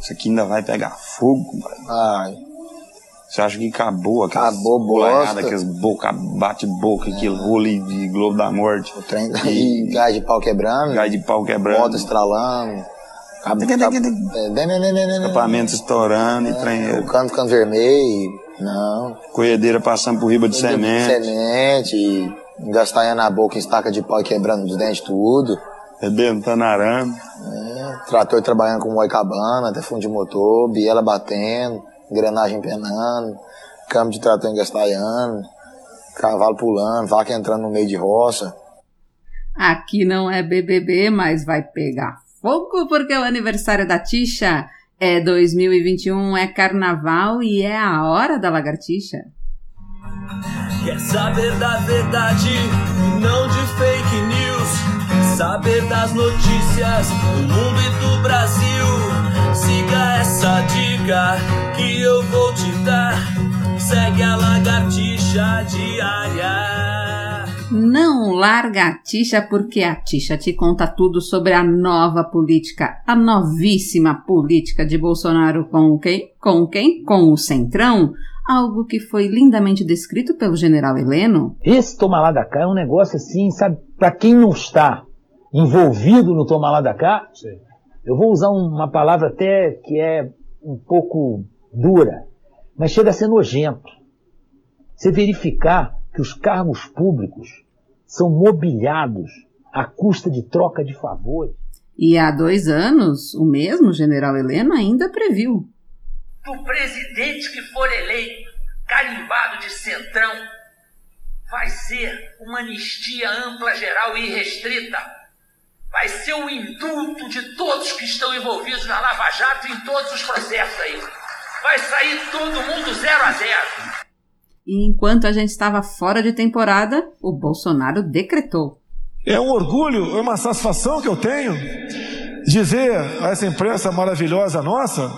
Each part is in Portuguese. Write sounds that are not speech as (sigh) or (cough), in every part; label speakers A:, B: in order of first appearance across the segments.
A: Isso aqui ainda vai pegar fogo, compadre.
B: Ai.
A: Você acha que acabou aquela
B: Acabou bosta.
A: aquelas boca, bate-boca, aquele rolo de Globo da Morte.
B: O trem e gás de pau quebrando.
A: Gás de pau quebrando.
B: Moto estralando.
A: Escapamento estourando e trem.
B: o cano ficando vermelho. Não.
A: Colhedeira passando por riba de semente.
B: Semente. e Gastanhando na boca em estaca de pau e quebrando os dentes tudo.
A: Rebentando arame.
B: É, trator trabalhando com moicabana, até fundo de motor, biela batendo, engrenagem penando, câmbio de trator engastalhando, cavalo pulando, vaca entrando no meio de roça.
C: Aqui não é BBB, mas vai pegar fogo porque é o aniversário da Ticha. É 2021, é carnaval e é a hora da lagartixa.
D: Quer saber da verdade e não de fake news? Saber das notícias do mundo e do Brasil? Siga essa dica que eu vou te dar. Segue a lagartixa diária.
C: Não larga a Ticha porque a Ticha te conta tudo sobre a nova política, a novíssima política de Bolsonaro com quem? Com quem? Com o Centrão. Algo que foi lindamente descrito pelo general Heleno.
E: Esse tomar lá da cá é um negócio assim, sabe? Para quem não está envolvido no tomar lá da cá, eu vou usar uma palavra até que é um pouco dura, mas chega a ser nojento. Você verificar que os cargos públicos são mobiliados à custa de troca de favores.
C: E há dois anos, o mesmo general Heleno ainda previu.
F: do presidente que for eleito, carimbado de centrão, vai ser uma anistia ampla, geral e irrestrita. Vai ser o indulto de todos que estão envolvidos na Lava Jato em todos os processos aí. Vai sair todo mundo zero a zero.
C: E enquanto a gente estava fora de temporada, o Bolsonaro decretou.
G: É um orgulho, é uma satisfação que eu tenho dizer a essa imprensa maravilhosa nossa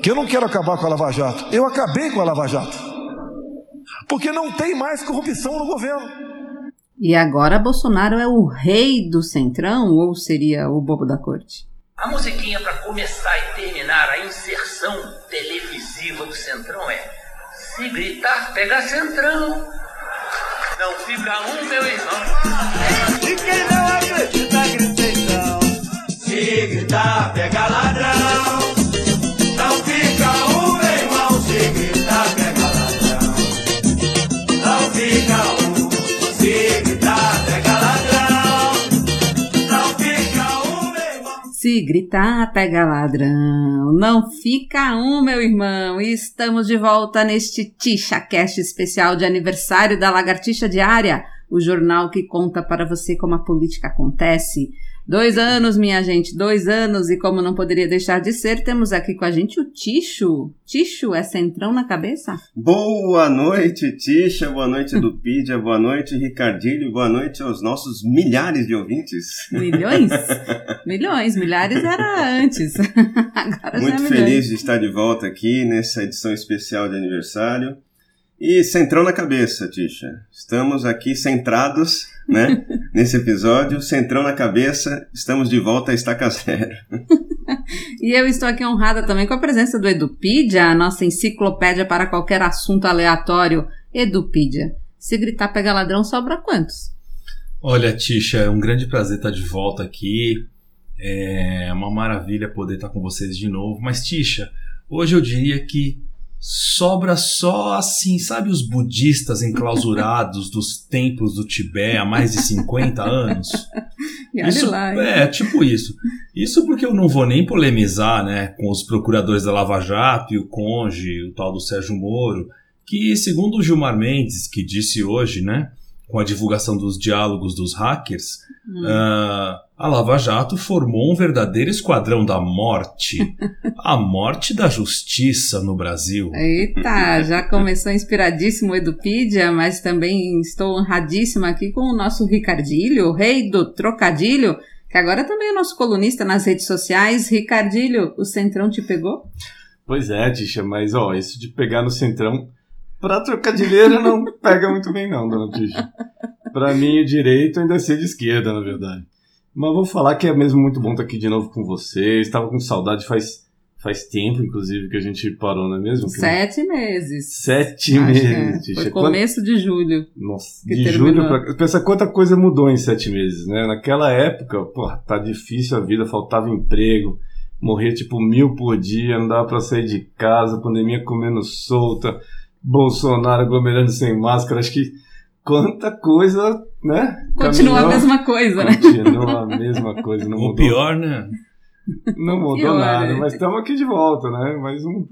G: que eu não quero acabar com a Lava Jato. Eu acabei com a Lava Jato. Porque não tem mais corrupção no governo.
C: E agora Bolsonaro é o rei do Centrão ou seria o bobo da corte?
F: A musiquinha para começar e terminar a inserção televisiva do Centrão é Se gritar, pega Centrão. Não fica um, meu irmão.
D: E quem não acredita, grita então. Se gritar, pega ladrão. Se gritar, pega ladrão. Não fica um, meu irmão.
C: Estamos de volta neste TichaCast especial de aniversário da Lagartixa Diária, o jornal que conta para você como a política acontece. Dois anos, minha gente, dois anos, e como não poderia deixar de ser, temos aqui com a gente o Ticho. Ticho, é centrão na cabeça?
H: Boa noite, Tisha, boa noite, (laughs) Dupídia, boa noite, Ricardinho, boa noite aos nossos milhares de ouvintes.
C: Milhões? (laughs) milhões, milhares era antes. (laughs) Agora já é
H: Muito feliz de estar de volta aqui nessa edição especial de aniversário. E centrão na cabeça, Tisha. Estamos aqui centrados, né? (laughs) nesse episódio, centrão na cabeça, estamos de volta a estaca zero. (laughs)
C: E eu estou aqui honrada também com a presença do Edupedia, a nossa enciclopédia para qualquer assunto aleatório. Edupedia, se gritar pega ladrão, sobra quantos?
I: Olha, Tisha, é um grande prazer estar de volta aqui. É uma maravilha poder estar com vocês de novo. Mas, Tisha, hoje eu diria que sobra só assim, sabe os budistas enclausurados dos templos do Tibete há mais de 50 anos? (laughs)
C: E
I: Isso,
C: lá,
I: é, tipo isso. Isso porque eu não vou nem polemizar né, com os procuradores da Lava Jato e o Conge, o tal do Sérgio Moro, que, segundo o Gilmar Mendes, que disse hoje, né, com a divulgação dos diálogos dos hackers,
C: Hum.
I: ah, a Lava Jato formou um verdadeiro esquadrão da morte. (laughs) a morte da justiça no Brasil.
C: Eita, já começou inspiradíssimo o Edupedia, mas também estou honradíssima aqui com o nosso Ricardilho, o rei do trocadilho, que agora também é nosso colunista nas redes sociais. Ricardilho, o Centrão te pegou?
J: Pois é, Tisha, mas ó, isso de pegar no centrão pra trocadilheira não pega muito bem não, dona Tisha. Pra mim, o direito ainda é ser de esquerda, na verdade. Mas vou falar que é mesmo muito bom estar aqui de novo com vocês. Estava com saudade faz, Faz tempo, inclusive, que a gente parou, não é mesmo?
C: Sete meses.
J: Sete
C: Acho é.
J: meses, Tisha.
C: Foi começo de julho.
J: Nossa, de
C: terminou.
J: julho pra... Pensa quanta coisa mudou em sete meses, né? Naquela época, pô, tá difícil a vida, faltava emprego, morria tipo mil por dia, não dava pra sair de casa, pandemia comendo solta, Bolsonaro aglomerando sem máscara, acho que quanta coisa, né?
C: Continua a
J: Caminhou.
C: mesma coisa, né?
J: Continua a mesma coisa, não
I: O
J: mudou.
I: pior, né?
J: Não mudou
C: Pior,
J: nada,
C: né?
J: mas estamos aqui de volta, né? Mais um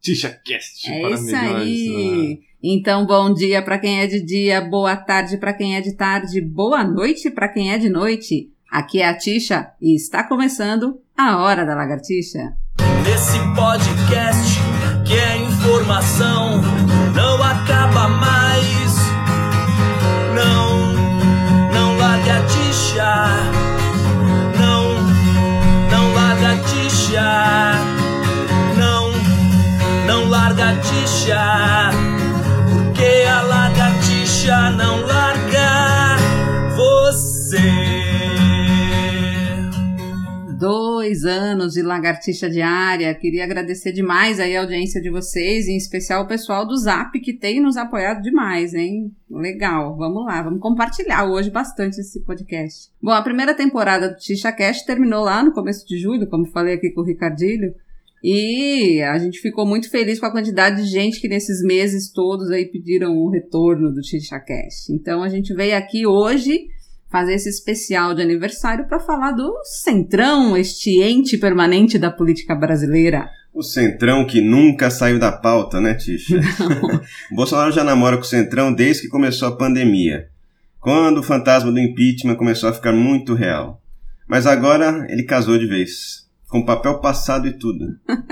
J: TixaCast
C: É
J: para
C: isso
J: melhores.
C: aí.
J: né?
C: Então, bom dia para quem é de dia, boa tarde para quem é de tarde, boa noite para quem é de noite. Aqui é a Tisha e está começando a Hora da Lagartixa.
D: Nesse podcast que é informação, não acaba mais.
C: 23 anos de lagartixa diária. Queria agradecer demais aí a audiência de vocês, em especial o pessoal do Zap que tem nos apoiado demais, hein? Legal, vamos lá, vamos compartilhar hoje bastante esse podcast. Bom, a primeira temporada do Ticha Cast terminou lá no começo de julho, como falei aqui com o Ricardilho. E a gente ficou muito feliz com a quantidade de gente que nesses meses todos aí pediram o retorno do Ticha Cast. Então a gente veio aqui hoje fazer esse especial de aniversário para falar do Centrão, este ente permanente da política brasileira.
H: O Centrão que nunca saiu da pauta, né, Tisha? (laughs) Bolsonaro já namora com o Centrão desde que começou a pandemia, quando o fantasma do impeachment começou a ficar muito real. Mas agora ele casou de vez, com papel passado e tudo. (laughs)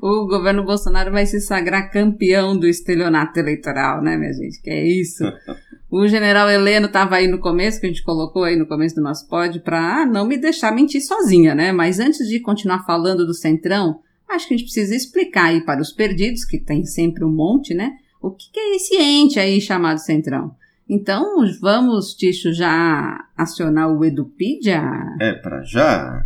C: O governo Bolsonaro vai se sagrar campeão do estelionato eleitoral, né, minha gente? Que é isso. (laughs) O general Heleno estava aí no começo, que a gente colocou aí no começo do nosso pod, para não me deixar mentir sozinha, né? Mas antes de continuar falando do Centrão, acho que a gente precisa explicar aí para os perdidos, que tem sempre um monte, né? O que, que é esse ente aí chamado Centrão? Então, vamos, Ticho, já acionar o Edupedia?
H: É pra já?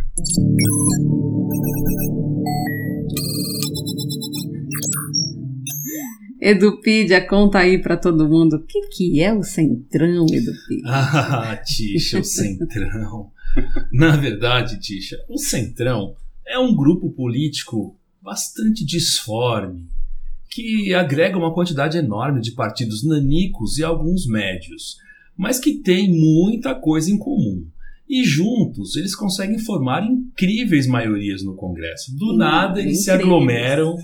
C: Edupedia, conta aí para todo mundo o que, que é o Centrão, Edupedia. (laughs)
I: Ah, Tisha, o Centrão. Na verdade, Tisha, o Centrão é um grupo político bastante disforme, que agrega uma quantidade enorme de partidos nanicos e alguns médios, mas que tem muita coisa em comum. E juntos eles conseguem formar incríveis maiorias no Congresso. Do
C: Hum,
I: nada eles se
C: incríveis.
I: aglomeram,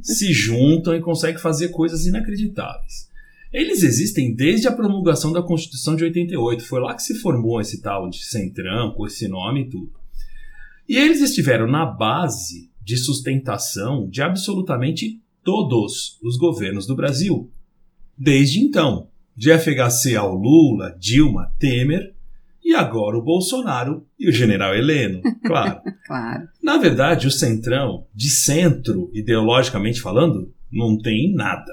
I: se juntam e conseguem fazer coisas inacreditáveis. Eles existem desde a promulgação da Constituição de 88. Foi lá que se formou esse tal de Centrão, com esse nome e tudo. E eles estiveram na base de sustentação de absolutamente todos os governos do Brasil. Desde então, de FHC ao Lula, Dilma, Temer e agora o Bolsonaro e o general Heleno, (laughs) claro.
C: Claro.
I: Na verdade, o Centrão, de centro, ideologicamente falando, não tem nada.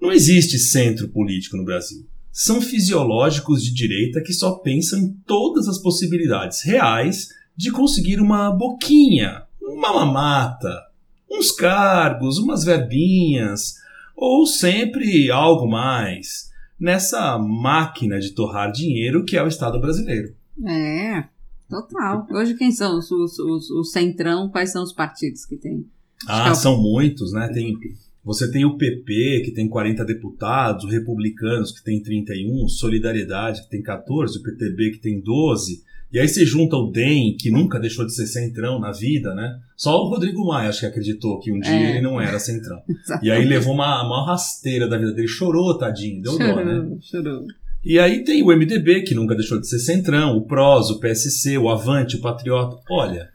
I: Não existe centro político no Brasil. São fisiológicos de direita que só pensam em todas as possibilidades reais de conseguir uma boquinha, uma mamata, uns cargos, umas verbinhas, ou sempre algo mais, nessa máquina de torrar dinheiro que é o Estado brasileiro.
C: É, total. Hoje quem são os, os, os, o Centrão? Quais são os partidos que tem? Acho que é
I: Ah, são muitos, né? Tem, você tem o PP, que tem 40 deputados, o Republicanos, que tem 31, Solidariedade, que tem 14, o PTB, que tem 12. E aí você junta o DEM, que nunca deixou de ser centrão na vida, né? Só o Rodrigo Maia, acho que acreditou que um dia
C: É.
I: ele não era centrão. (laughs) E aí levou uma, uma rasteira da vida dele, chorou, tadinho, deu dó, né?
C: Chorou, chorou.
I: E aí tem o MDB, que nunca deixou de ser centrão, o PROS, o PSC, o Avante, o Patriota. Olha,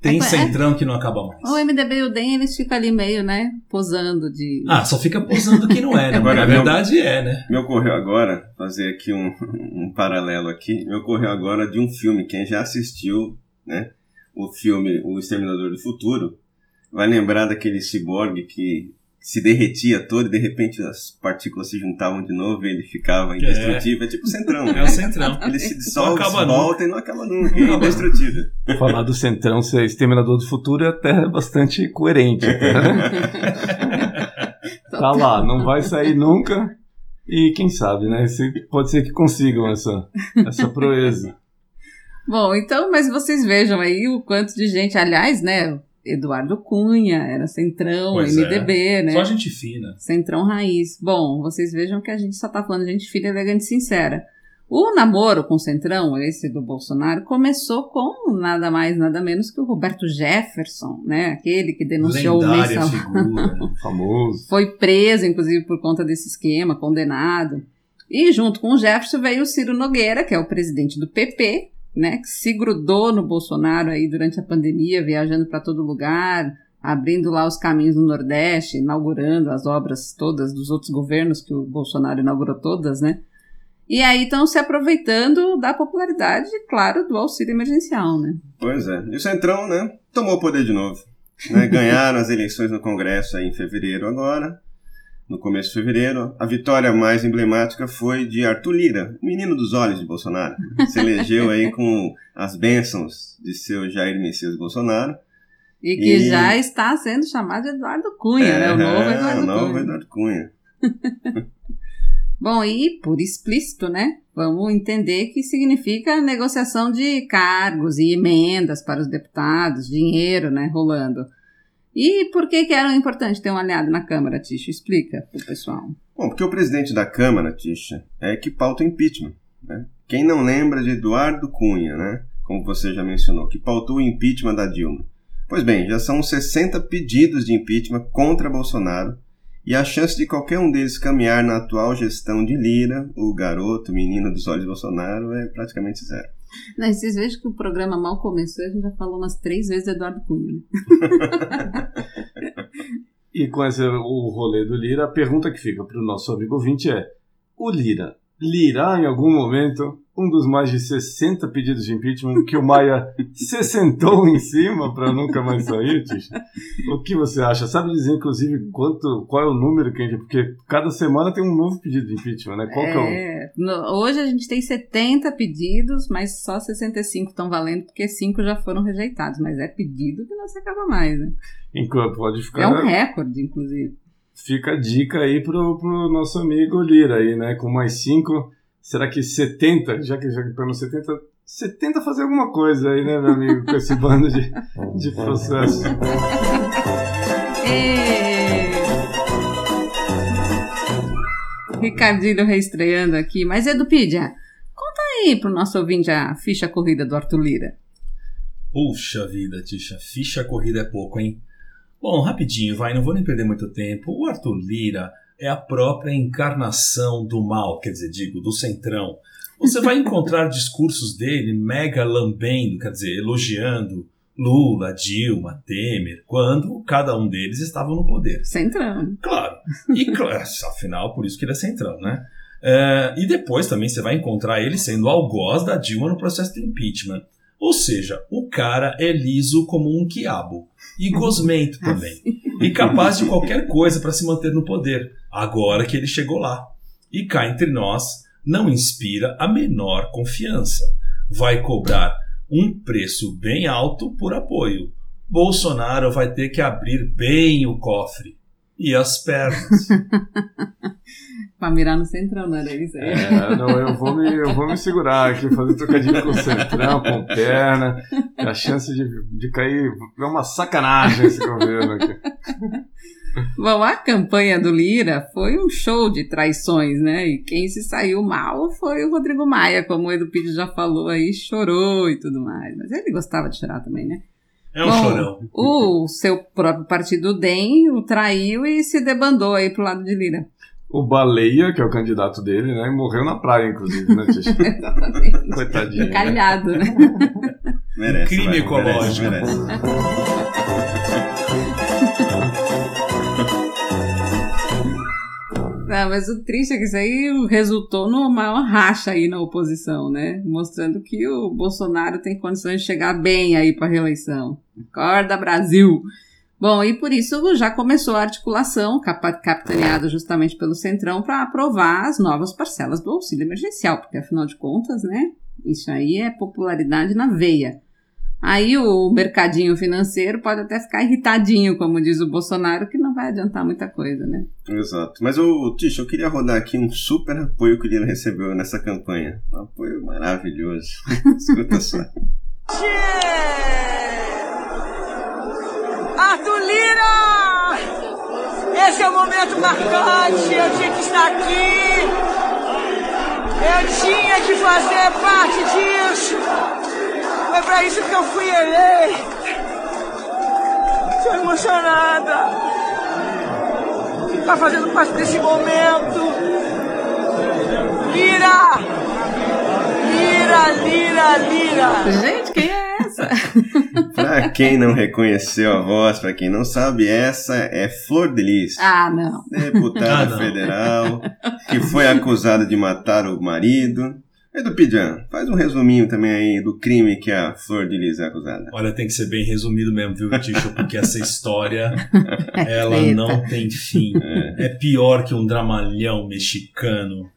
I: tem
C: É, é-
I: centrão que não acaba mais.
C: O MDB e o DEM, eles ficam ali meio, né, posando de...
I: Ah, só fica posando que não é, né? (laughs)
H: Agora,
I: Agora, a
H: meu-
I: verdade é, né?
H: Me ocorreu agora, fazer aqui um, um paralelo aqui, me ocorreu agora de um filme, quem já assistiu, né, o filme O Exterminador do Futuro, vai lembrar daquele ciborgue que se derretia todo e de repente as partículas se juntavam de novo e ele ficava indestrutível. É, tipo o Centrão.
I: É o Centrão.
H: Ele se (laughs) dissolve,
I: acaba
H: se volta e não acaba nunca. É indestrutível.
J: Falar do Centrão ser Exterminador do Futuro é até bastante coerente. Né? (laughs) tá lá, não vai sair nunca. E quem sabe, né? Esse- Pode ser que consigam essa, essa proeza.
C: Bom, então, mas vocês vejam aí o quanto de gente, aliás, né? Eduardo Cunha, era Centrão,
I: Pois
C: MDB,
I: é.
C: né?
I: Só gente fina.
C: Centrão raiz. Bom, vocês vejam que a gente só tá falando de gente fina, elegante e sincera. O namoro com o Centrão, esse do Bolsonaro, começou com nada mais, nada menos que o Roberto Jefferson, né? Aquele que denunciou o
I: Lendária
C: mensalão.
I: figura. (laughs)
J: Famoso.
C: Foi preso, inclusive, por conta desse esquema, condenado. E junto com o Jefferson veio o Ciro Nogueira, que é o presidente do PP, né, que se grudou no Bolsonaro aí durante a pandemia, viajando para todo lugar, abrindo lá os caminhos no Nordeste, inaugurando as obras todas dos outros governos que o Bolsonaro inaugurou todas, né? E aí estão se aproveitando da popularidade, claro, do auxílio emergencial, né?
H: Pois é. E o Centrão, né, tomou o poder de novo. Né? (laughs) Ganharam as eleições no Congresso aí em fevereiro agora, no começo de fevereiro. A vitória mais emblemática foi de Arthur Lira, o menino dos olhos de Bolsonaro. Se elegeu aí (laughs) com as bênçãos de seu Jair Messias Bolsonaro.
C: E que
H: E-
C: já está sendo chamado de Eduardo Cunha, né? O novo
H: É,
C: Eduardo
H: o novo
C: Cunha.
H: Eduardo Cunha. (laughs)
C: Bom, e por explícito, né? Vamos entender que significa negociação de cargos e emendas para os deputados, dinheiro, né, rolando. E por que que era importante ter um aliado na Câmara, Ticho? Explica pro pessoal.
H: Bom, porque o presidente da Câmara, Tisha, é que pauta o impeachment. Né? Quem não lembra de Eduardo Cunha, né? como você já mencionou, que pautou o impeachment da Dilma? Pois bem, já são 60 pedidos de impeachment contra Bolsonaro e a chance de qualquer um deles caminhar na atual gestão de Lira, o garoto, menino dos olhos de Bolsonaro, é praticamente zero. (laughs)
C: Não, vocês vejam que o programa mal começou, a gente já falou umas três vezes Eduardo Cunha. né? (laughs)
J: E com esse, o rolê do Lira, a pergunta que fica para o nosso amigo ouvinte é: o Lira lirá em algum momento um dos mais de 60 pedidos de impeachment que o Maia (laughs) se sentou em cima para nunca mais sair, Tisha? O que você acha? Sabe dizer, inclusive, quanto, qual é o número que a gente. Porque cada semana tem um novo pedido de impeachment, né? Qual que é o.
C: É, no- hoje a gente tem 70 pedidos, mas só 65 estão valendo, porque 5 já foram rejeitados. Mas é pedido que não se acaba mais, né?
J: Enquanto pode ficar.
C: É um recorde, inclusive.
J: Fica a dica aí pro, pro nosso amigo Lira aí, né? Com mais 5, será que 70? Já que já que pelo 70, 70 fazer alguma coisa aí, né, meu amigo? Com esse bando de, (laughs) de processo.
C: E... Ricardinho reestreando aqui. Mas, Edupídia, conta aí pro nosso ouvinte a ficha corrida do Arthur Lira.
I: Puxa vida, Tisha, ficha corrida é pouco, hein? Bom, rapidinho, vai, não vou nem perder muito tempo. O Arthur Lira é a própria encarnação do mal, quer dizer, digo, do centrão. Você vai encontrar (laughs) discursos dele mega lambendo, quer dizer, elogiando Lula, Dilma, Temer, quando cada um deles estavam no poder.
C: Centrão.
I: Claro. E, claro, (laughs) afinal, por isso que ele é centrão, né? É, e depois também você vai encontrar ele sendo algoz da Dilma no processo de impeachment. Ou seja, o cara é liso como um quiabo. E gosmento também. E capaz de qualquer coisa para se manter no poder, agora que ele chegou lá. E cá entre nós, não inspira a menor confiança. Vai cobrar um preço bem alto por apoio. Bolsonaro vai ter que abrir bem o cofre e as pernas. (laughs)
C: pra mirar no centrão, não era isso aí?
J: É, não, eu vou me, eu vou me segurar aqui, fazer trocadilho com o centrão, com perna. que A chance de, de cair é uma sacanagem esse governo aqui.
C: Bom, a campanha do Lira foi um show de traições, né? E quem se saiu mal foi o Rodrigo Maia, como o Edu Pires já falou aí, chorou e tudo mais. Mas ele gostava de chorar também, né?
I: É um
C: Bom,
I: chorão.
C: O seu próprio partido, o DEM, o traiu e se debandou aí pro lado de Lira.
J: O Baleia, que é o candidato dele, né? Morreu na praia, inclusive, né? (laughs)
C: Exatamente.
J: Coitadinho. né?
C: Encalhado, né? (laughs)
H: Merece,
I: Crime
H: vai,
I: ecológico.
H: Merece, merece. (laughs)
C: Não, mas o triste é que isso aí resultou numa maior racha aí na oposição, né? Mostrando que o Bolsonaro tem condições de chegar bem aí para reeleição. Acorda, Brasil! Bom, e por isso já começou a articulação, capitaneada justamente pelo Centrão, para aprovar as novas parcelas do auxílio emergencial, porque afinal de contas, né, isso aí é popularidade na veia. Aí o mercadinho financeiro pode até ficar irritadinho, como diz o Bolsonaro, que não vai adiantar muita coisa, né?
H: Exato. Mas, ô, Ticho, eu queria rodar aqui um super apoio que o Lira recebeu nessa campanha. Um apoio maravilhoso. (laughs) Escuta só.
K: Arthur Lira! Esse é o momento marcante, eu tinha que estar aqui. Eu tinha que fazer parte disso. Foi pra isso que eu fui eleito. Estou emocionada. Tá fazendo parte desse momento. Lira! Lira, lira, lira!
C: Gente, quem é? (laughs)
H: Pra quem não reconheceu a voz, pra quem não sabe, essa é Flor de Lis.
C: Ah, não.
H: Deputada
I: Ah, não.
H: federal, que foi acusada de matar o marido. Edu Pijan, faz um resuminho também aí do crime que a Flor de Lis é acusada.
I: Olha, tem que ser bem resumido mesmo, viu, Ticho? Porque essa história, (laughs) ela
C: Eita.
I: não tem fim. É pior que um dramalhão mexicano.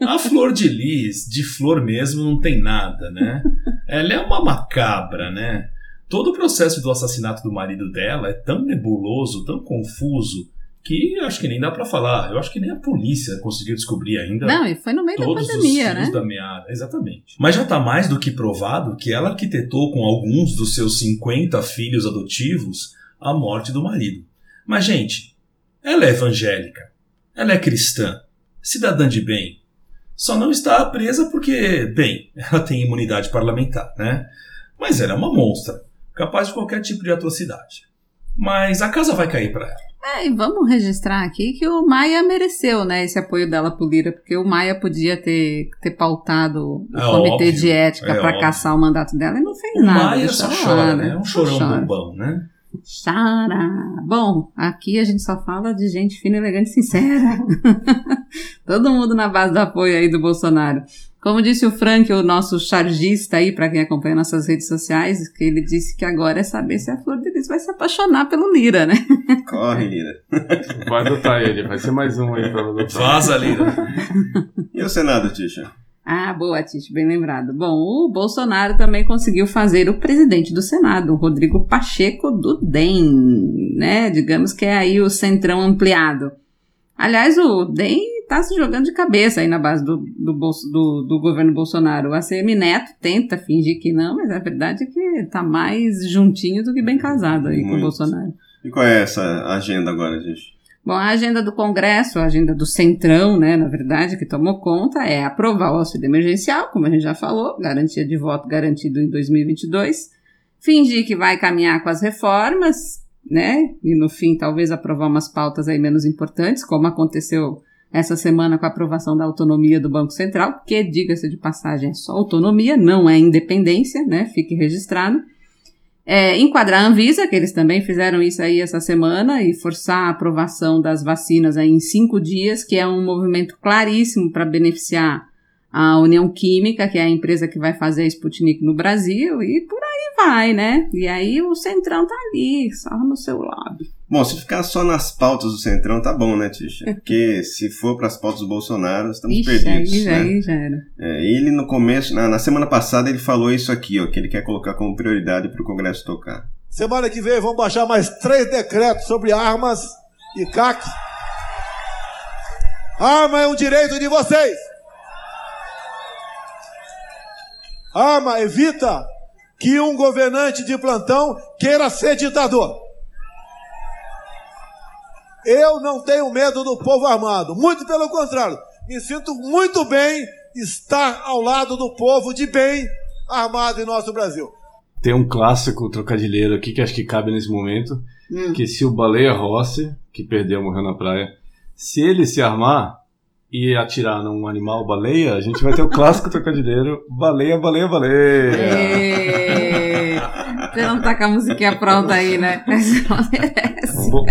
I: A Flor de Lis, de flor mesmo, não tem nada, né? Ela é uma macabra, né? Todo o processo do assassinato do marido dela é tão nebuloso, tão confuso, que acho que nem dá pra falar. Eu acho que nem a polícia conseguiu descobrir ainda
C: Não, e foi no meio da
I: todos
C: pandemia,
I: os
C: né?
I: fios da meada. Exatamente. Mas já está mais do que provado que ela arquitetou com alguns dos seus 50 filhos adotivos a morte do marido. Mas, gente, ela é evangélica, ela é cristã, cidadã de bem. Só não está presa porque, bem, (laughs) ela tem imunidade parlamentar, né? Mas ela é uma monstra, capaz de qualquer tipo de atrocidade. Mas a casa vai cair para ela.
C: É, e vamos registrar aqui que o Maia mereceu, né, esse apoio dela pro Lira, porque o Maia podia ter, ter pautado o
I: É
C: comitê
I: óbvio,
C: de ética
I: é
C: para caçar o mandato dela e não fez
I: O
C: nada.
I: Maia
C: deixou
I: só
C: lá,
I: chora, né? É um chorão
C: chora.
I: bobão, né?
C: Chara. Bom, aqui a gente só fala de gente fina, elegante e sincera. (laughs) Todo mundo na base do apoio aí do Bolsonaro. Como disse o Frank, o nosso chargista aí, para quem acompanha nossas redes sociais, que ele disse que agora é saber se a Flor de Lis vai se apaixonar pelo Lira, né? (laughs)
H: Corre, Lira.
J: Vai adotar ele, vai ser mais um aí pra adotar.
I: Vaza, Lira.
H: E o Senado, Tisha?
C: Ah, boa, Tite, bem lembrado. Bom, o Bolsonaro também conseguiu fazer o presidente do Senado, o Rodrigo Pacheco do DEM, né? Digamos que é aí o centrão ampliado. Aliás, o DEM tá se jogando de cabeça aí na base do, do, bolso, do, do governo Bolsonaro. O ACM Neto tenta fingir que não, mas a verdade é que tá mais juntinho do que bem casado aí com o
H: Muito.
C: Bolsonaro.
H: E qual é essa agenda agora, gente?
C: Bom, a agenda do Congresso, a agenda do Centrão, né, na verdade, que tomou conta, é aprovar o auxílio emergencial, como a gente já falou, garantia de voto garantido em 2022, fingir que vai caminhar com as reformas, né, e no fim talvez aprovar umas pautas aí menos importantes, como aconteceu essa semana com a aprovação da autonomia do Banco Central, que, diga-se de passagem, é só autonomia, não é independência, né, fique registrado. É, enquadrar a Anvisa, que eles também fizeram isso aí essa semana, e forçar a aprovação das vacinas aí em cinco dias, que é um movimento claríssimo para beneficiar a União Química, que é a empresa que vai fazer a Sputnik no Brasil, e por aí vai, né? E aí o Centrão tá ali, só no seu lobby.
H: Bom, se ficar só nas pautas do Centrão, tá bom, né, Tisha? Porque se for para as pautas do Bolsonaro, estamos
C: Ixi,
H: perdidos.
C: aí, já-
H: né?
C: aí já era.
H: É, ele no começo, na, na semana passada, ele falou isso aqui, ó, que ele quer colocar como prioridade para o Congresso tocar.
G: Semana que vem vamos baixar mais três decretos sobre armas e CAC. Arma é um direito de vocês. Arma evita que um governante de plantão queira ser ditador. Eu não tenho medo do povo armado, muito pelo contrário. Me sinto muito bem estar ao lado do povo de bem armado em nosso Brasil.
J: Tem um clássico trocadilheiro aqui que acho que cabe nesse momento,
C: Hum.
J: que se o Baleia Rossi, que perdeu, morreu na praia, se ele se armar e atirar num animal baleia, a gente vai ter o clássico trocadilheiro baleia, baleia, baleia.
C: Você não tá com a musiquinha pronta aí, né? (laughs) Você não merece.
J: Bo-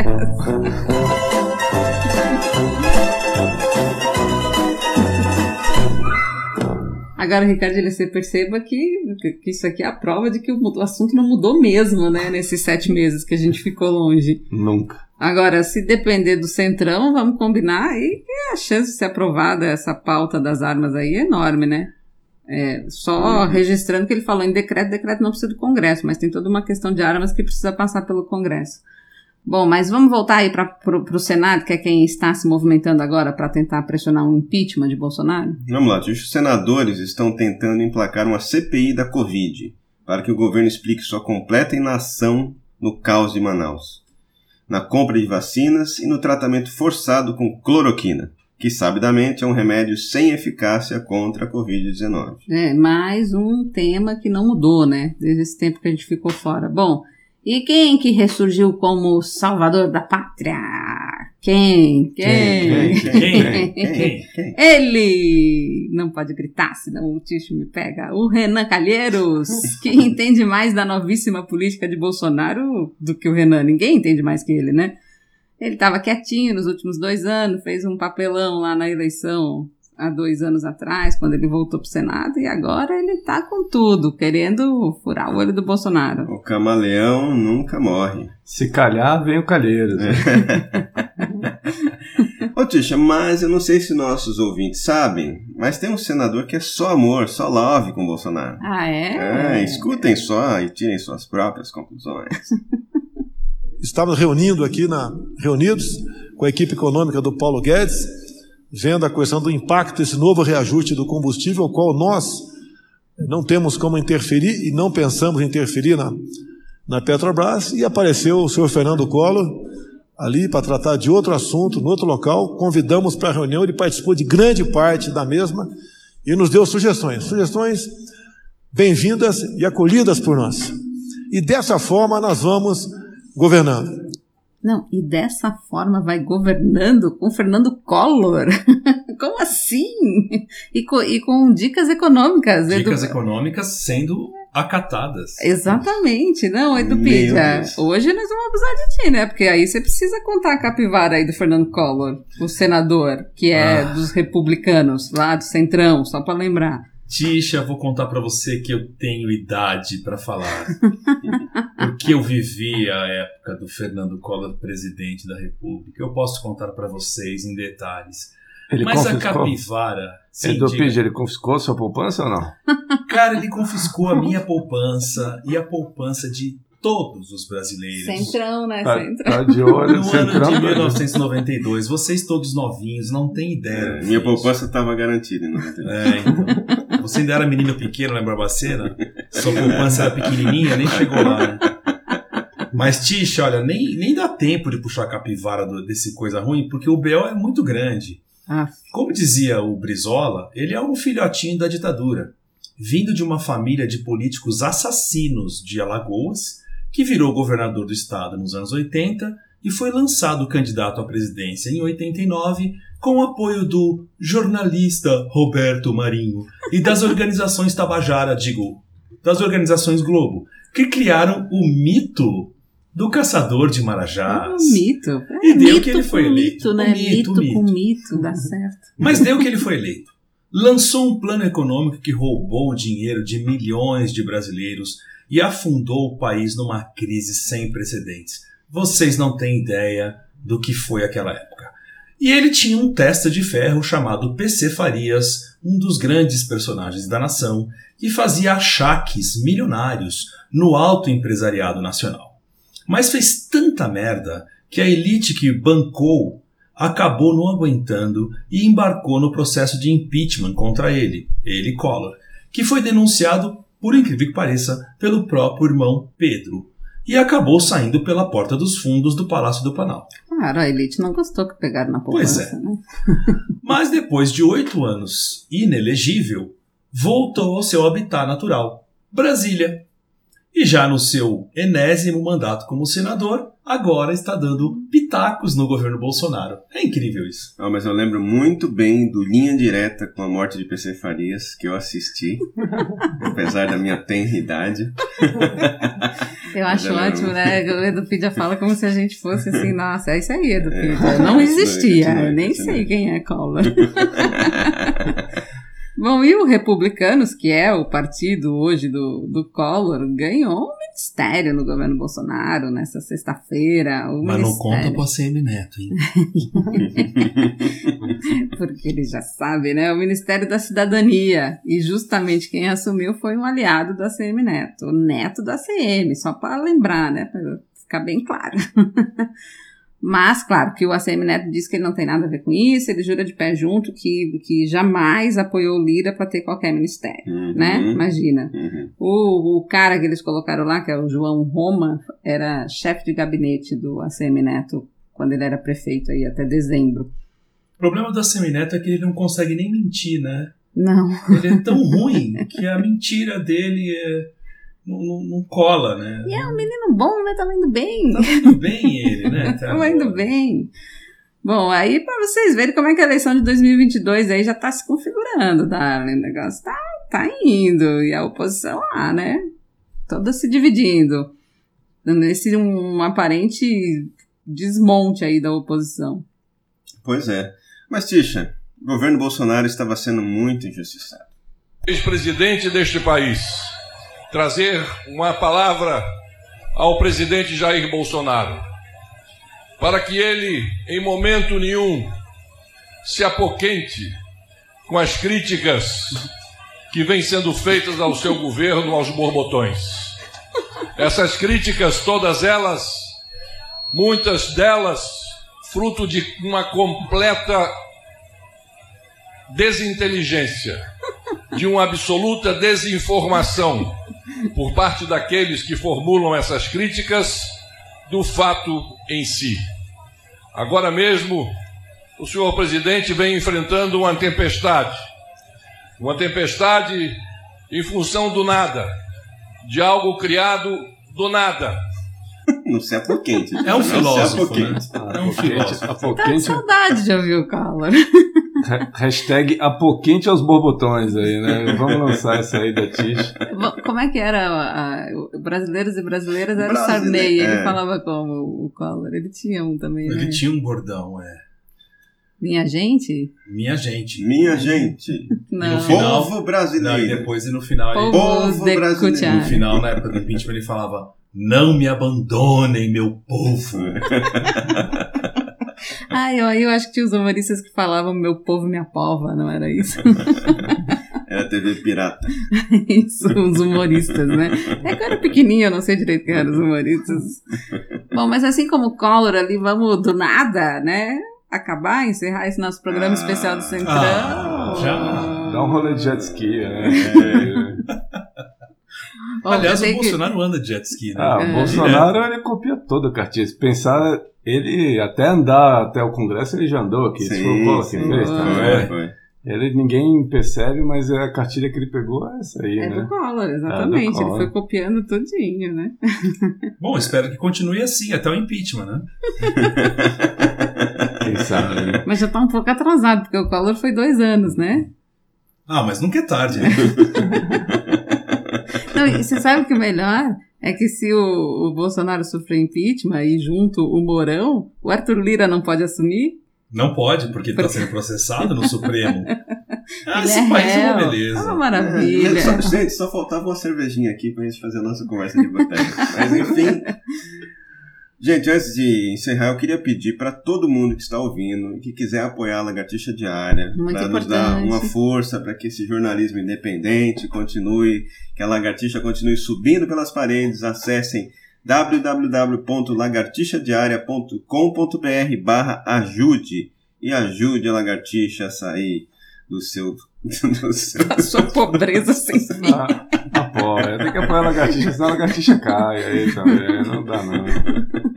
C: Agora, Ricardo, você perceba que que, que isso aqui é a prova de que o, o assunto não mudou mesmo, né? Nesses sete meses que a gente ficou longe.
J: Nunca.
C: Agora, se depender do Centrão, vamos combinar aí que a chance de ser aprovada essa pauta das armas aí é enorme, né? É, só registrando que ele falou em decreto, decreto não precisa do Congresso, mas tem toda uma questão de armas que precisa passar pelo Congresso. Bom, mas vamos voltar aí para o Senado, que é quem está se movimentando agora para tentar pressionar um impeachment de Bolsonaro?
H: Vamos lá, os senadores estão tentando emplacar uma CPI da Covid para que o governo explique sua completa inação no caos de Manaus, na compra de vacinas e no tratamento forçado com cloroquina, que sabidamente é um remédio sem eficácia contra a Covid-19.
C: É, mais um tema que não mudou, né? Desde esse tempo que a gente ficou fora. Bom, e quem que ressurgiu como salvador da pátria? Quem? Quem?
H: Quem? Quem? Quem? (laughs) Quem?
C: Ele! Não pode gritar, senão o Ticho me pega. O Renan Calheiros, que (laughs) entende mais da novíssima política de Bolsonaro do que o Renan. Ninguém entende mais que ele, né? Ele estava quietinho nos últimos dois anos, fez um papelão lá na eleição há dois anos atrás, quando ele voltou para o Senado, e agora ele está com tudo, querendo furar o olho do Bolsonaro.
H: O camaleão nunca morre.
J: Se calhar, vem o Calheiros. (laughs)
H: Ô Tisha, mas eu não sei se nossos ouvintes sabem, mas tem um senador que é só amor, só love com o Bolsonaro.
C: Ah, é?
H: É, escutem só e tirem suas próprias conclusões. (laughs)
G: Estamos reunindo aqui na reunidos com a equipe econômica do Paulo Guedes, vendo a questão do impacto desse novo reajuste do combustível, o qual nós não temos como interferir e não pensamos interferir na, na Petrobras, e apareceu o senhor Fernando Collor ali para tratar de outro assunto, no outro local, convidamos para a reunião, ele participou de grande parte da mesma e nos deu sugestões, sugestões bem-vindas e acolhidas por nós. E dessa forma nós vamos governando.
C: Não, e dessa forma vai governando com Fernando Collor. (laughs) Como assim? E com, e com dicas econômicas.
I: Dicas
C: Edu...
I: econômicas sendo acatadas.
C: Exatamente, não, Edupidia.
H: Deus.
C: Hoje nós vamos abusar de ti, né? Porque aí você precisa contar a capivara aí do Fernando Collor, o senador, que é
I: Ah.
C: dos republicanos, lá do Centrão, só para lembrar.
I: Tisha, vou contar pra você que eu tenho idade pra falar. Porque eu vivi a época do Fernando Collor presidente da República. Eu posso contar pra vocês em detalhes.
J: Ele
I: Mas a
J: confiscou.
I: capivara. Sim,
J: Edu
I: diga.
J: Ele confiscou sua poupança ou não?
I: Cara, ele confiscou a minha poupança e a poupança de todos os brasileiros.
C: Centrão, né?
J: Tá,
C: Centrão.
J: tá de olho,
I: No ano
J: centrão.
I: de 1992, vocês todos novinhos, não têm ideia. que
H: Minha
I: é
H: poupança estava garantida em 92.
I: É, então. Você ainda era menino pequeno, lembra Barbacena? Sua poupança era pequenininha, nem chegou lá, né? Mas, Tisha, olha, nem, nem dá tempo de puxar a capivara do- desse coisa ruim, porque o BO é muito grande.
C: Ah,
I: Como dizia o Brizola, ele é um filhotinho da ditadura, vindo de uma família de políticos assassinos de Alagoas, que virou governador do estado nos anos 80 e foi lançado candidato à presidência em 89 com o apoio do jornalista Roberto Marinho e das (laughs) organizações Tabajara, digo, das organizações Globo, que criaram o mito do caçador de Marajás.
C: um mito. É,
I: E deu
C: mito
I: que ele foi eleito.
C: Mito, né?
I: O mito,
C: mito,
I: mito.
C: com mito, dá certo.
I: Mas deu que ele foi eleito. Lançou um plano econômico que roubou o dinheiro de milhões de brasileiros e afundou o país numa crise sem precedentes. Vocês não têm ideia do que foi aquela época. E ele tinha um testa de ferro chamado PC Farias, um dos grandes personagens da nação, que fazia achaques milionários no alto empresariado nacional. Mas fez tanta merda que a elite que bancou acabou não aguentando e embarcou no processo de impeachment contra ele, ele Collor, que foi denunciado, por incrível que pareça, pelo próprio irmão Pedro, e acabou saindo pela porta dos fundos do Palácio do Planalto.
C: Claro, a elite não gostou que pegaram na
I: Pois
C: poupança,
I: é.
C: né? (laughs) (laughs)
I: Mas depois de oito anos inelegível, voltou ao seu habitat natural, Brasília. E já no seu enésimo mandato como senador, agora está dando pitacos no governo Bolsonaro. É incrível isso.
H: Ah, mas eu lembro muito bem do Linha Direta com a morte de PC Farias, que eu assisti, (laughs) apesar da minha tenra idade. (laughs)
C: Eu acho
H: Mas
C: ótimo, né? O Edupidia fala como se a gente fosse assim, (laughs) nossa, é isso aí, Edupidia.
H: É.
C: Não existia,
H: não
C: eu nem sei quem é Collor. Bom, e o Republicanos, que é o partido hoje do, do Collor, ganhou um ministério no governo Bolsonaro nessa sexta-feira. o
I: Mas não
C: ministério-
I: conta pro ACM Neto, hein? (laughs)
C: Porque ele já sabe, né? O Ministério da Cidadania. E justamente quem assumiu foi um aliado do ACM Neto, o neto do ACM, só para lembrar, né? Para ficar bem claro. (laughs) Mas, claro, que o ACM Neto diz que ele não tem nada a ver com isso, ele jura de pé junto que, que jamais apoiou o Lira para ter qualquer ministério,
H: Uhum.
C: né? Imagina.
H: Uhum.
C: O, o cara que eles colocaram lá, que é o João Roma, era chefe de gabinete do ACM Neto quando ele era prefeito aí até dezembro.
I: O problema do ACM Neto é que ele não consegue nem mentir, né?
C: Não.
I: Ele é tão ruim que a mentira dele é- não, não- cola, né?
C: E é um menino bom, né? Tava indo bem.
I: Tá indo bem ele, né? (laughs) Tá
C: Tava indo bem. Bom, aí para vocês verem como é que a eleição de 2022 aí já tá se configurando, Darling. O negócio tá, tá indo. E a oposição lá, né? Toda se dividindo. Nesse um aparente desmonte aí da oposição.
H: Pois é. Mas, Tisha, o governo Bolsonaro estava sendo muito injustiçado.
L: ex-presidente deste país, trazer uma palavra ao presidente Jair Bolsonaro, para que ele, em momento nenhum, se apoquente com as críticas que vêm sendo feitas ao seu governo aos borbotões. Essas críticas, todas elas, muitas delas, fruto de uma completa desinteligência, de uma absoluta desinformação por parte daqueles que formulam essas críticas do fato em si. Agora mesmo, o senhor presidente vem enfrentando uma tempestade. Uma tempestade em função do nada, de algo criado do nada.
H: Não se apoquente.
I: É um filósofo, né? É um filósofo.
C: Tá de saudade de ouvir o Collor.
J: Ha- hashtag apoquente aos borbotões aí, né? Vamos lançar essa aí da Tish.
C: Como é que era? a- a- o brasileiros e brasileiras era o
H: Brasile-
C: Sarney. Ele
H: é.
C: falava como o Collor. Ele tinha um também, né?
I: Ele tinha um bordão, é.
C: Minha gente?
I: Minha gente.
H: Minha gente. (laughs)
C: Não.
I: No final-
H: Povo
I: Não, e
H: brasileiro.
I: depois e no final ele.
C: Povo
H: brasileiro.
I: No final, na época do impeachment, ele falava: Não me abandonem, meu povo. (laughs)
C: Ai, eu, eu acho que tinha os humoristas que falavam meu povo, minha pova, não era isso? (laughs)
H: Era TV pirata. (laughs)
C: isso, os humoristas, né? É que eu era pequenininha, eu não sei direito quem eram os humoristas. Bom, mas assim como o Collor ali, vamos do nada, né? Acabar, encerrar esse nosso programa
H: Ah.
C: especial do Centrão.
I: Ah, já.
J: Dá um rolê de jet ski, né?
C: Bom,
I: Aliás, o
C: que-
I: Bolsonaro anda de jet ski, né?
J: Ah, o
C: É.
J: Bolsonaro ele copia todo o cartinha. Se pensar, ele até andar até o Congresso, ele já andou aqui. Se for o Collor que
H: sim.
J: fez
C: Foi,
J: também.
H: Foi, foi.
J: Ele, ninguém percebe, mas a cartilha que ele pegou é essa aí,
C: É
J: né?
C: do Collor, exatamente.
J: É do Collor.
C: Ele foi copiando tudinho, né? (laughs)
I: Bom, espero que continue assim, até o impeachment, né? (laughs)
J: Quem sabe, né?
C: Mas já tá um pouco atrasado, porque o Collor foi dois anos, né?
I: Ah, mas nunca é tarde, né? (laughs)
C: Não, e você sabe o que é melhor? É que se o, o Bolsonaro sofrer impeachment e junto o Mourão, o Arthur Lira não pode assumir?
I: Não pode, porque está sendo processado no Supremo. (laughs) Ah, esse
C: é
I: país é uma beleza.
C: É uma maravilha.
H: É, só- gente, só faltava uma cervejinha aqui pra gente fazer a nossa conversa de boteco. Mas enfim. Gente, antes de encerrar, eu queria pedir para todo mundo que está ouvindo e que quiser apoiar a Lagartixa Diária, para nos dar uma força para que esse jornalismo independente continue, que a Lagartixa continue subindo pelas paredes, acessem www.lagartixadiaria.com.br barra ajude. E ajude a Lagartixa a sair do seu... (laughs) Do seu (laughs)
C: A sua pobreza sem (laughs) fim.
J: Apoia. Tem que apoiar a lagartixa, senão a lagartixa cai aí também. Não dá, não. (laughs)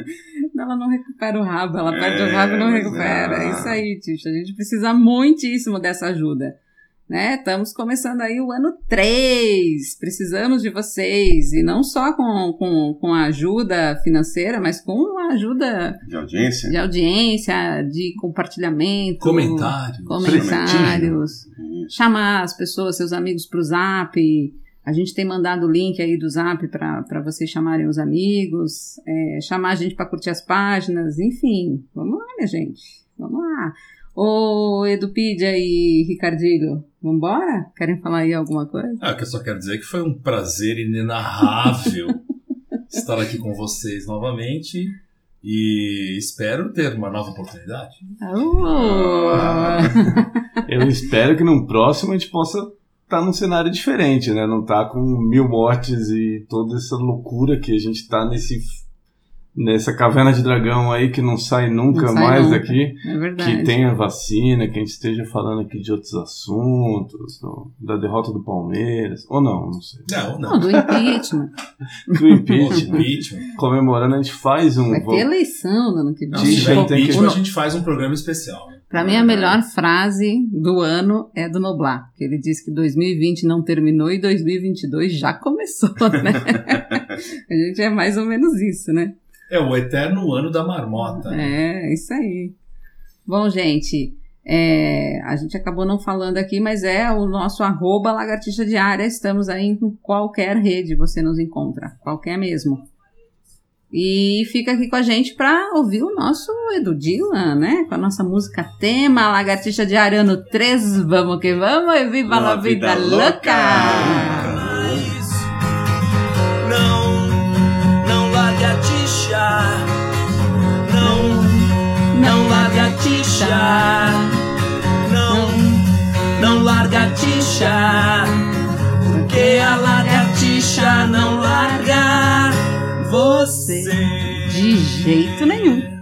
C: Ela não recupera o rabo, ela perde
H: É,
C: o rabo e não recupera.
H: é.
C: Isso aí, Tixa. A gente precisa muitíssimo dessa ajuda. Né? Estamos começando aí o ano 3. Precisamos de vocês. E não só com, com, com a ajuda financeira, mas com a ajuda
H: de audiência.
C: de audiência, de compartilhamento.
I: Comentários.
C: Comentários. Chamar as pessoas, seus amigos para o zap. A gente tem mandado o link aí do zap para vocês chamarem os amigos, é, chamar a gente para curtir as páginas, enfim. Vamos lá, minha gente. Vamos lá. Ô, Edupedia e Ricardilho, vambora? Querem falar aí alguma coisa?
I: Ah, que eu só quero dizer que foi um prazer inenarrável (laughs) estar aqui com vocês novamente e espero ter uma nova oportunidade.
C: Oh.
J: Eu espero que no próximo a gente possa estar num cenário diferente, né? Não tá com mil mortes e toda essa loucura que a gente tá nesse nessa caverna de dragão aí que não sai nunca
C: Não sai
J: mais
C: nunca.
J: daqui.
C: É verdade.
J: Que tenha vacina, que a gente esteja falando aqui de outros assuntos, da derrota do Palmeiras. Ou não, não sei.
I: Não,
C: Não, (laughs) do impeachment.
J: Do impeachment. Comemorando, a gente faz um.
C: Vai ter eleição no ano que
I: Não,
C: vem.
I: se tiver impeachment, a gente faz um programa especial. né?
C: Pra mim, a melhor frase do ano é do Noblar, que ele diz que 2020 não terminou e 2022 já começou, né? (laughs) (laughs) a gente é mais ou menos isso, né?
I: É o eterno ano da marmota. né?
C: É, isso aí. Bom, gente, é, a gente acabou não falando aqui, mas é o nosso arroba lagartixa diária. Estamos aí em qualquer rede você nos encontra, qualquer mesmo. E fica aqui com a gente para ouvir o nosso Edu Dylan, né? Com a nossa música tema, Lagartixa Diária ano 3, vamos que vamos, e viva a vida,
H: vida
C: louca!
H: louca.
D: Não, não a tixa. Não, não largue a tixa. Não, não larga a tixa. Porque a lagartixa não larga você.
C: De jeito nenhum.